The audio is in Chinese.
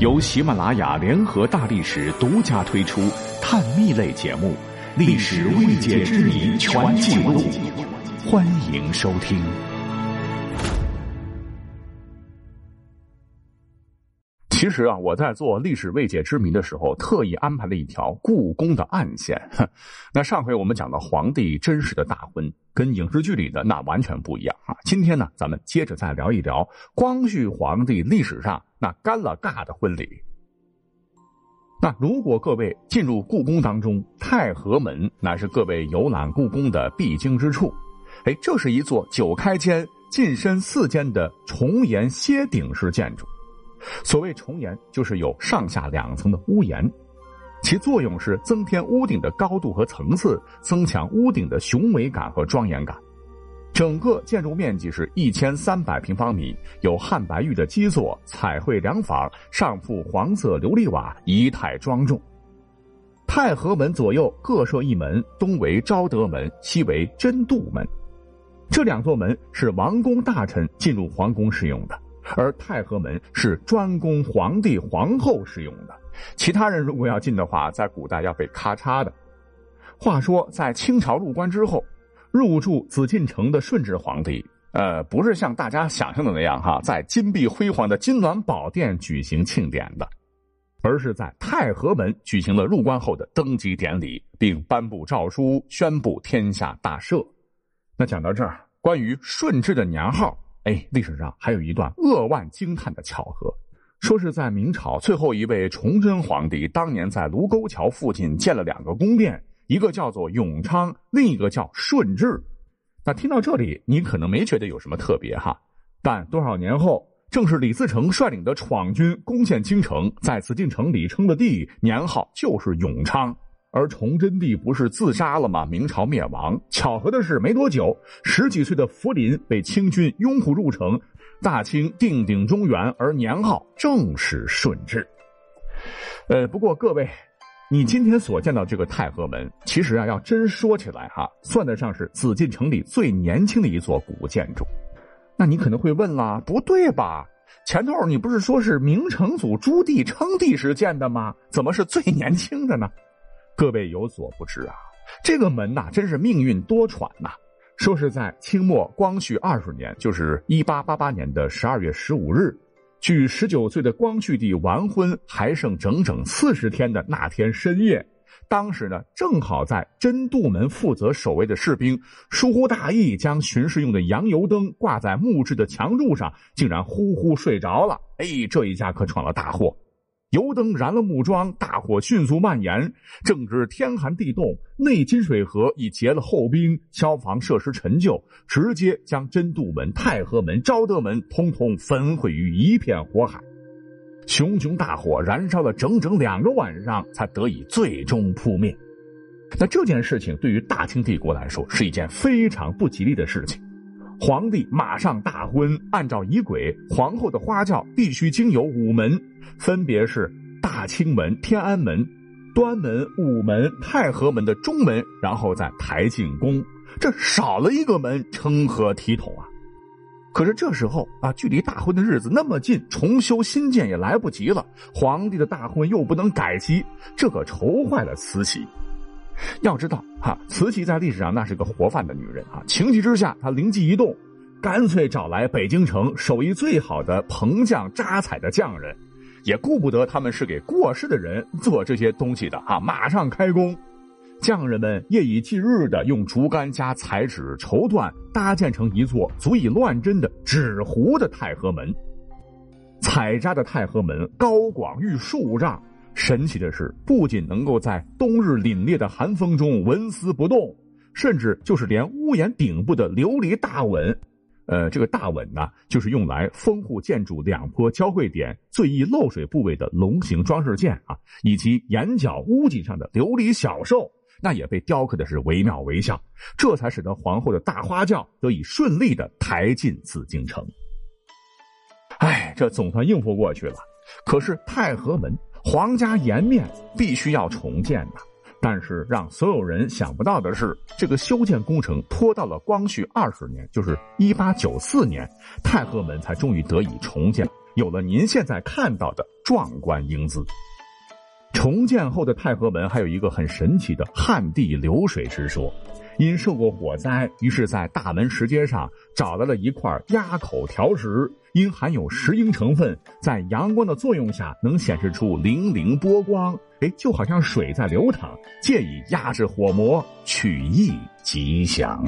由喜马拉雅联合大历史独家推出探秘类节目《历史未解之谜全记录》，欢迎收听。其实啊，我在做历史未解之谜的时候，特意安排了一条故宫的暗线。那上回我们讲到皇帝真实的大婚，跟影视剧里的那完全不一样啊。今天呢，咱们接着再聊一聊光绪皇帝历史上。那干了尬的婚礼。那如果各位进入故宫当中，太和门乃是各位游览故宫的必经之处。哎，这是一座九开间、进深四间的重檐歇顶式建筑。所谓重檐，就是有上下两层的屋檐，其作用是增添屋顶的高度和层次，增强屋顶的雄伟感和庄严感。整个建筑面积是一千三百平方米，有汉白玉的基座、彩绘梁房，上覆黄色琉璃瓦，仪态庄重。太和门左右各设一门，东为昭德门，西为真度门。这两座门是王公大臣进入皇宫使用的，而太和门是专供皇帝、皇后使用的。其他人如果要进的话，在古代要被咔嚓的。话说，在清朝入关之后。入住紫禁城的顺治皇帝，呃，不是像大家想象的那样哈，在金碧辉煌的金銮宝殿举行庆典的，而是在太和门举行了入关后的登基典礼，并颁布诏书，宣布天下大赦。那讲到这儿，关于顺治的年号，哎，历史上还有一段扼腕惊叹的巧合，说是在明朝最后一位崇祯皇帝当年在卢沟桥附近建了两个宫殿。一个叫做永昌，另一个叫顺治。那听到这里，你可能没觉得有什么特别哈。但多少年后，正是李自成率领的闯军攻陷京城，在紫禁城里称的帝，年号就是永昌。而崇祯帝不是自杀了吗？明朝灭亡。巧合的是，没多久，十几岁的福临被清军拥护入城，大清定鼎中原，而年号正是顺治。呃，不过各位。你今天所见到这个太和门，其实啊，要真说起来哈，算得上是紫禁城里最年轻的一座古建筑。那你可能会问啦，不对吧？前头你不是说是明成祖朱棣称帝时建的吗？怎么是最年轻的呢？各位有所不知啊，这个门呐，真是命运多舛呐。说是在清末光绪二十年，就是一八八八年的十二月十五日。距十九岁的光绪帝完婚还剩整整四十天的那天深夜，当时呢正好在真度门负责守卫的士兵疏忽大意，将巡视用的洋油灯挂在木质的墙柱上，竟然呼呼睡着了。哎，这一下可闯了大祸。油灯燃了木桩，大火迅速蔓延。正值天寒地冻，内金水河已结了厚冰，消防设施陈旧，直接将真度门、太和门、昭德门通通焚毁于一片火海。熊熊大火燃烧了整整两个晚上，才得以最终扑灭。那这件事情对于大清帝国来说是一件非常不吉利的事情。皇帝马上大婚，按照仪轨，皇后的花轿必须经由午门，分别是大清门、天安门、端门、午门、太和门的中门，然后再抬进宫。这少了一个门，成何体统啊？可是这时候啊，距离大婚的日子那么近，重修新建也来不及了。皇帝的大婚又不能改期，这可愁坏了慈禧。要知道，哈，慈禧在历史上那是个活泛的女人啊！情急之下，她灵机一动，干脆找来北京城手艺最好的棚匠扎彩的匠人，也顾不得他们是给过世的人做这些东西的啊！马上开工，匠人们夜以继日的用竹竿加彩纸绸缎搭建成一座足以乱真的纸糊的太和门。彩扎的太和门高广逾数丈。神奇的是，不仅能够在冬日凛冽的寒风中纹丝不动，甚至就是连屋檐顶部的琉璃大吻，呃，这个大吻呢，就是用来封护建筑两坡交汇点最易漏水部位的龙形装饰件啊，以及檐角屋脊上的琉璃小兽，那也被雕刻的是惟妙惟肖，这才使得皇后的大花轿得以顺利的抬进紫禁城。哎，这总算应付过去了。可是太和门。皇家颜面必须要重建呐，但是让所有人想不到的是，这个修建工程拖到了光绪二十年，就是一八九四年，太和门才终于得以重建，有了您现在看到的壮观英姿。重建后的太和门还有一个很神奇的旱地流水之说。因受过火灾，于是在大门石阶上找到了一块压口条石，因含有石英成分，在阳光的作用下能显示出粼粼波光，哎，就好像水在流淌，借以压制火魔，取意吉祥。